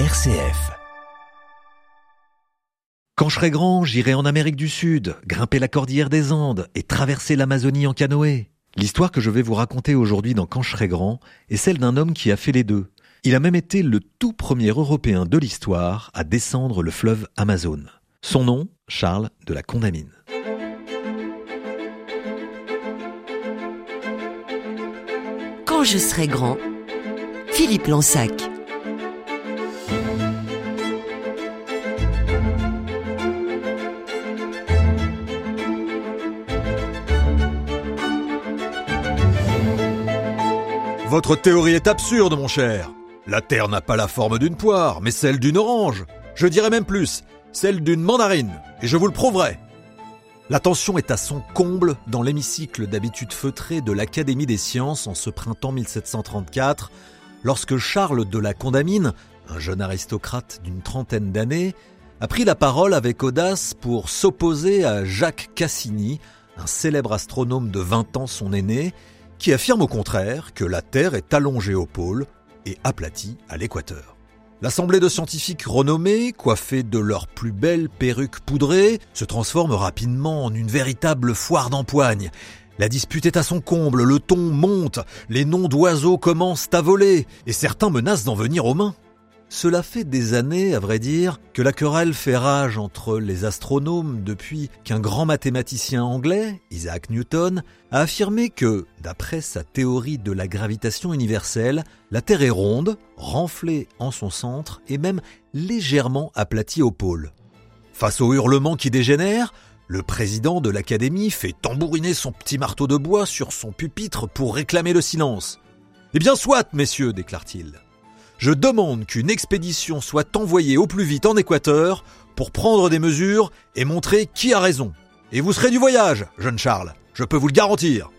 RCF. Quand je serai grand, j'irai en Amérique du Sud, grimper la cordillère des Andes et traverser l'Amazonie en canoë. L'histoire que je vais vous raconter aujourd'hui dans Quand je serai grand est celle d'un homme qui a fait les deux. Il a même été le tout premier Européen de l'histoire à descendre le fleuve Amazon. Son nom, Charles de la Condamine. Quand je serai grand, Philippe Lansac. Votre théorie est absurde, mon cher. La Terre n'a pas la forme d'une poire, mais celle d'une orange. Je dirais même plus, celle d'une mandarine. Et je vous le prouverai. La tension est à son comble dans l'hémicycle d'habitude feutré de l'Académie des sciences en ce printemps 1734, lorsque Charles de la Condamine, un jeune aristocrate d'une trentaine d'années, a pris la parole avec audace pour s'opposer à Jacques Cassini, un célèbre astronome de 20 ans son aîné, qui affirme au contraire que la Terre est allongée au pôle et aplatie à l'équateur. L'assemblée de scientifiques renommés, coiffés de leurs plus belles perruques poudrées, se transforme rapidement en une véritable foire d'empoigne. La dispute est à son comble, le ton monte, les noms d'oiseaux commencent à voler, et certains menacent d'en venir aux mains. Cela fait des années, à vrai dire, que la querelle fait rage entre les astronomes depuis qu'un grand mathématicien anglais, Isaac Newton, a affirmé que, d'après sa théorie de la gravitation universelle, la Terre est ronde, renflée en son centre et même légèrement aplatie au pôle. Face au hurlement qui dégénère, le président de l'Académie fait tambouriner son petit marteau de bois sur son pupitre pour réclamer le silence. Eh bien soit, messieurs, déclare-t-il. Je demande qu'une expédition soit envoyée au plus vite en Équateur pour prendre des mesures et montrer qui a raison. Et vous serez du voyage, jeune Charles, je peux vous le garantir.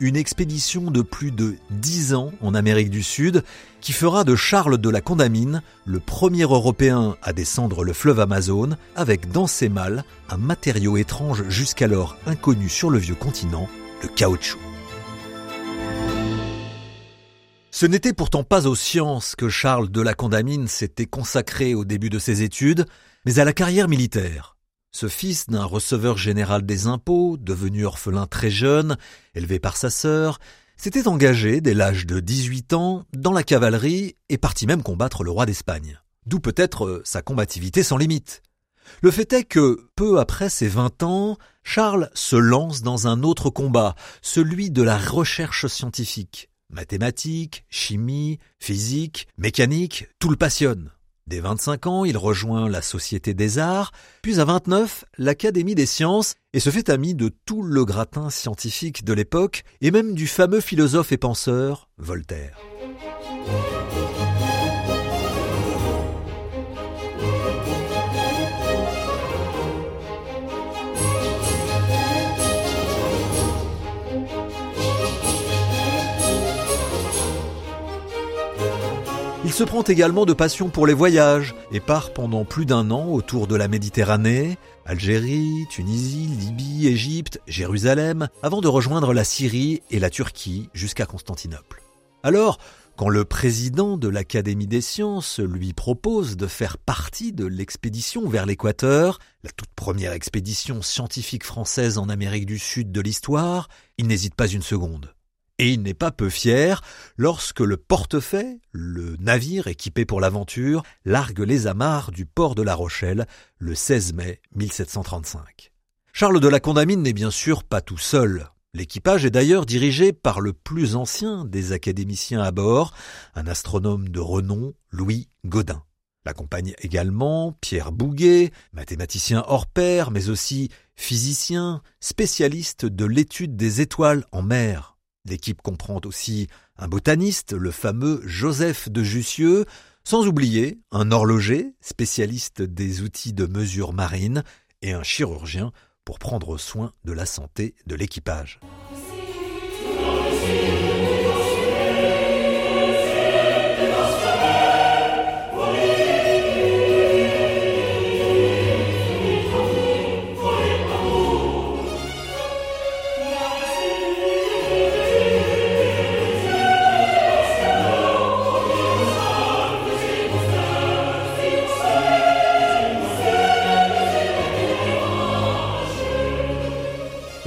Une expédition de plus de dix ans en Amérique du Sud qui fera de Charles de la Condamine le premier Européen à descendre le fleuve Amazon avec dans ses malles un matériau étrange jusqu'alors inconnu sur le vieux continent, le caoutchouc. Ce n'était pourtant pas aux sciences que Charles de la Condamine s'était consacré au début de ses études, mais à la carrière militaire. Ce fils d'un receveur général des impôts, devenu orphelin très jeune, élevé par sa sœur, s'était engagé dès l'âge de 18 ans dans la cavalerie et partit même combattre le roi d'Espagne. D'où peut-être sa combativité sans limite. Le fait est que, peu après ses 20 ans, Charles se lance dans un autre combat, celui de la recherche scientifique. Mathématiques, chimie, physique, mécanique, tout le passionne. Dès 25 ans, il rejoint la Société des Arts, puis à 29, l'Académie des Sciences, et se fait ami de tout le gratin scientifique de l'époque, et même du fameux philosophe et penseur Voltaire. Se prend également de passion pour les voyages et part pendant plus d'un an autour de la Méditerranée, Algérie, Tunisie, Libye, Égypte, Jérusalem, avant de rejoindre la Syrie et la Turquie jusqu'à Constantinople. Alors, quand le président de l'Académie des sciences lui propose de faire partie de l'expédition vers l'Équateur, la toute première expédition scientifique française en Amérique du Sud de l'histoire, il n'hésite pas une seconde. Et il n'est pas peu fier lorsque le portefaix, le navire équipé pour l'aventure, largue les amarres du port de La Rochelle le 16 mai 1735. Charles de la Condamine n'est bien sûr pas tout seul. L'équipage est d'ailleurs dirigé par le plus ancien des académiciens à bord, un astronome de renom, Louis Godin. L'accompagne également Pierre Bouguet, mathématicien hors pair, mais aussi physicien, spécialiste de l'étude des étoiles en mer. L'équipe comprend aussi un botaniste, le fameux Joseph de Jussieu, sans oublier un horloger, spécialiste des outils de mesure marine, et un chirurgien pour prendre soin de la santé de l'équipage.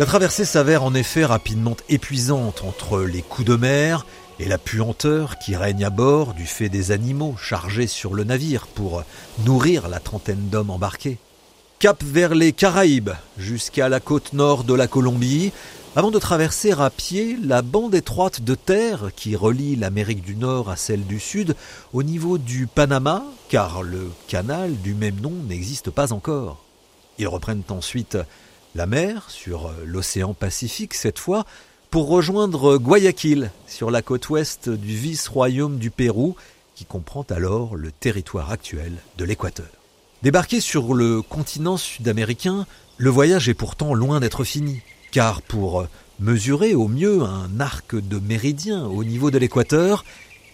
La traversée s'avère en effet rapidement épuisante entre les coups de mer et la puanteur qui règne à bord du fait des animaux chargés sur le navire pour nourrir la trentaine d'hommes embarqués. Cap vers les Caraïbes, jusqu'à la côte nord de la Colombie, avant de traverser à pied la bande étroite de terre qui relie l'Amérique du Nord à celle du Sud au niveau du Panama, car le canal du même nom n'existe pas encore. Ils reprennent ensuite la mer sur l'océan Pacifique cette fois pour rejoindre Guayaquil sur la côte ouest du vice-royaume du Pérou qui comprend alors le territoire actuel de l'Équateur. Débarqué sur le continent sud-américain, le voyage est pourtant loin d'être fini, car pour mesurer au mieux un arc de méridien au niveau de l'équateur,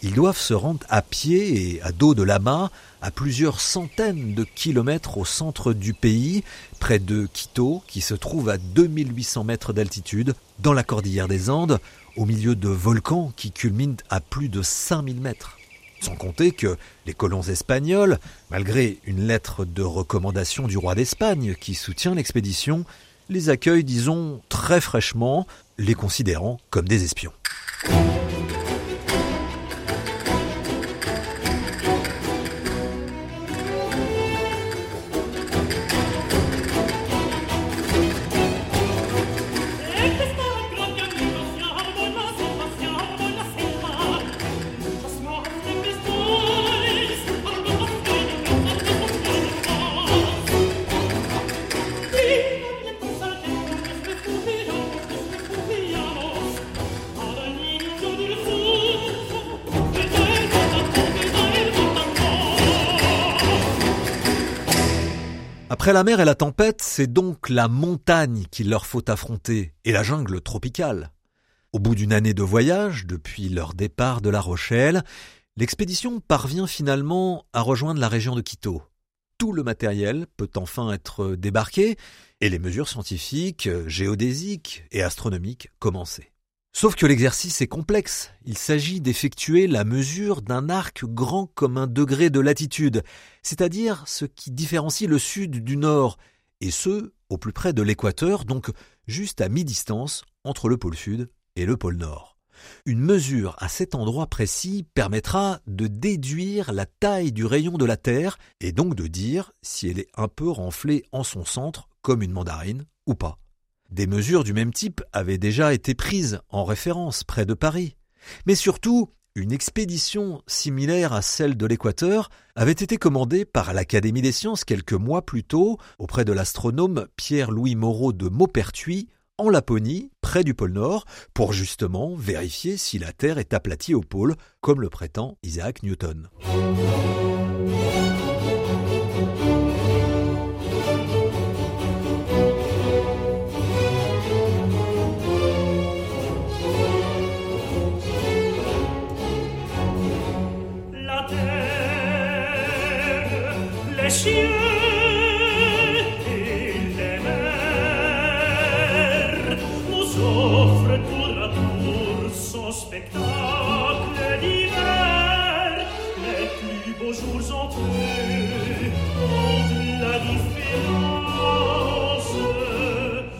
ils doivent se rendre à pied et à dos de lama à plusieurs centaines de kilomètres au centre du pays, près de Quito, qui se trouve à 2800 mètres d'altitude, dans la cordillère des Andes, au milieu de volcans qui culminent à plus de 5000 mètres. Sans compter que les colons espagnols, malgré une lettre de recommandation du roi d'Espagne qui soutient l'expédition, les accueillent, disons, très fraîchement, les considérant comme des espions. Après la mer et la tempête, c'est donc la montagne qu'il leur faut affronter, et la jungle tropicale. Au bout d'une année de voyage, depuis leur départ de La Rochelle, l'expédition parvient finalement à rejoindre la région de Quito. Tout le matériel peut enfin être débarqué, et les mesures scientifiques, géodésiques et astronomiques commencer. Sauf que l'exercice est complexe. Il s'agit d'effectuer la mesure d'un arc grand comme un degré de latitude, c'est-à-dire ce qui différencie le sud du nord, et ce, au plus près de l'équateur, donc juste à mi-distance entre le pôle sud et le pôle nord. Une mesure à cet endroit précis permettra de déduire la taille du rayon de la Terre et donc de dire si elle est un peu renflée en son centre comme une mandarine ou pas. Des mesures du même type avaient déjà été prises en référence près de Paris. Mais surtout, une expédition similaire à celle de l'Équateur avait été commandée par l'Académie des sciences quelques mois plus tôt auprès de l'astronome Pierre-Louis Moreau de Maupertuis en Laponie, près du pôle Nord, pour justement vérifier si la Terre est aplatie au pôle, comme le prétend Isaac Newton.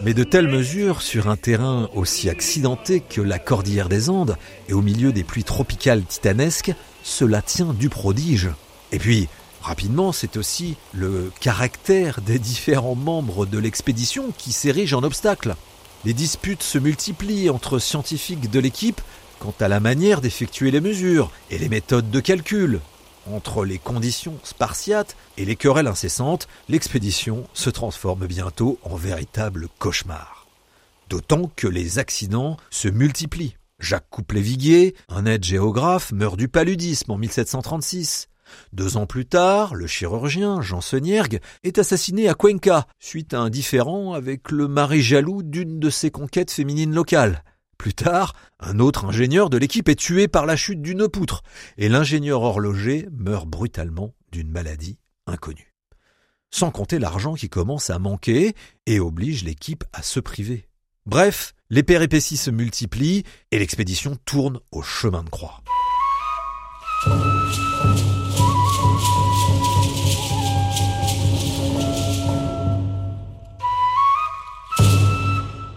Mais de telles mesures sur un terrain aussi accidenté que la cordillère des Andes et au milieu des pluies tropicales titanesques, cela tient du prodige. Et puis, rapidement, c'est aussi le caractère des différents membres de l'expédition qui s'érige en obstacle. Les disputes se multiplient entre scientifiques de l'équipe quant à la manière d'effectuer les mesures et les méthodes de calcul. Entre les conditions spartiates et les querelles incessantes, l'expédition se transforme bientôt en véritable cauchemar. D'autant que les accidents se multiplient. Jacques Couplet-Viguier, un aide géographe, meurt du paludisme en 1736. Deux ans plus tard, le chirurgien Jean Seniergue est assassiné à Cuenca suite à un différend avec le mari jaloux d'une de ses conquêtes féminines locales. Plus tard, un autre ingénieur de l'équipe est tué par la chute d'une poutre et l'ingénieur horloger meurt brutalement d'une maladie inconnue. Sans compter l'argent qui commence à manquer et oblige l'équipe à se priver. Bref, les péripéties se multiplient et l'expédition tourne au chemin de croix.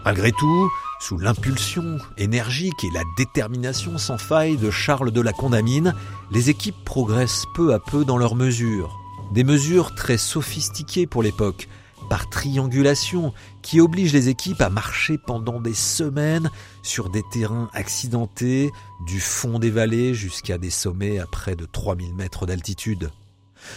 Malgré tout, sous l'impulsion énergique et la détermination sans faille de Charles de la Condamine, les équipes progressent peu à peu dans leurs mesures. Des mesures très sophistiquées pour l'époque, par triangulation, qui obligent les équipes à marcher pendant des semaines sur des terrains accidentés, du fond des vallées jusqu'à des sommets à près de 3000 mètres d'altitude.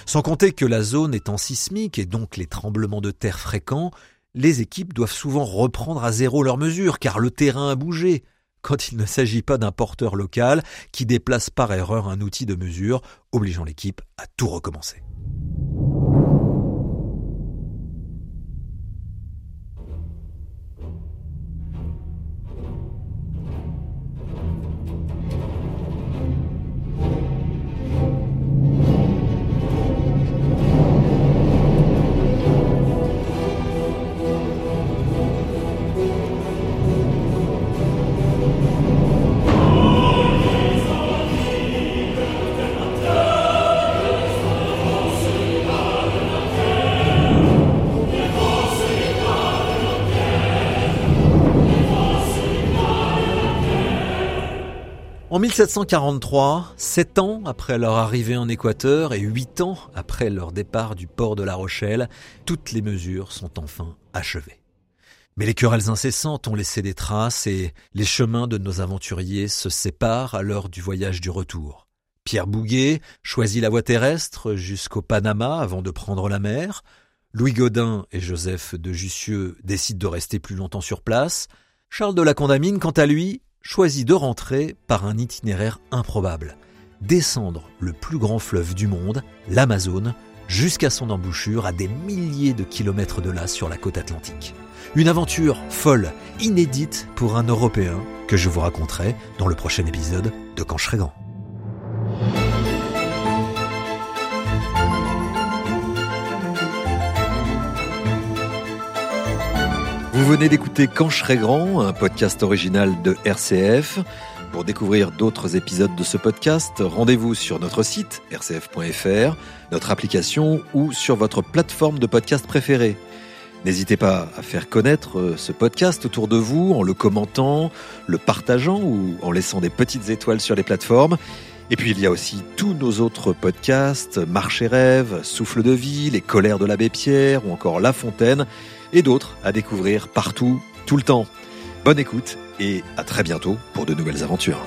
Sans compter que la zone étant sismique et donc les tremblements de terre fréquents, les équipes doivent souvent reprendre à zéro leurs mesures car le terrain a bougé, quand il ne s'agit pas d'un porteur local qui déplace par erreur un outil de mesure, obligeant l'équipe à tout recommencer. 1743, sept ans après leur arrivée en Équateur et huit ans après leur départ du port de La Rochelle, toutes les mesures sont enfin achevées. Mais les querelles incessantes ont laissé des traces et les chemins de nos aventuriers se séparent à l'heure du voyage du retour. Pierre Bouguet choisit la voie terrestre jusqu'au Panama avant de prendre la mer. Louis Godin et Joseph de Jussieu décident de rester plus longtemps sur place. Charles de la Condamine, quant à lui, choisit de rentrer par un itinéraire improbable, descendre le plus grand fleuve du monde, l'Amazone, jusqu'à son embouchure à des milliers de kilomètres de là sur la côte atlantique. Une aventure folle, inédite pour un Européen que je vous raconterai dans le prochain épisode de Quand. Vous venez d'écouter Quand je serai grand, un podcast original de RCF. Pour découvrir d'autres épisodes de ce podcast, rendez-vous sur notre site rcf.fr, notre application ou sur votre plateforme de podcast préférée. N'hésitez pas à faire connaître ce podcast autour de vous en le commentant, le partageant ou en laissant des petites étoiles sur les plateformes. Et puis il y a aussi tous nos autres podcasts, Marche et rêve, Souffle de vie, Les colères de l'abbé Pierre ou encore La Fontaine et d'autres à découvrir partout, tout le temps. Bonne écoute et à très bientôt pour de nouvelles aventures.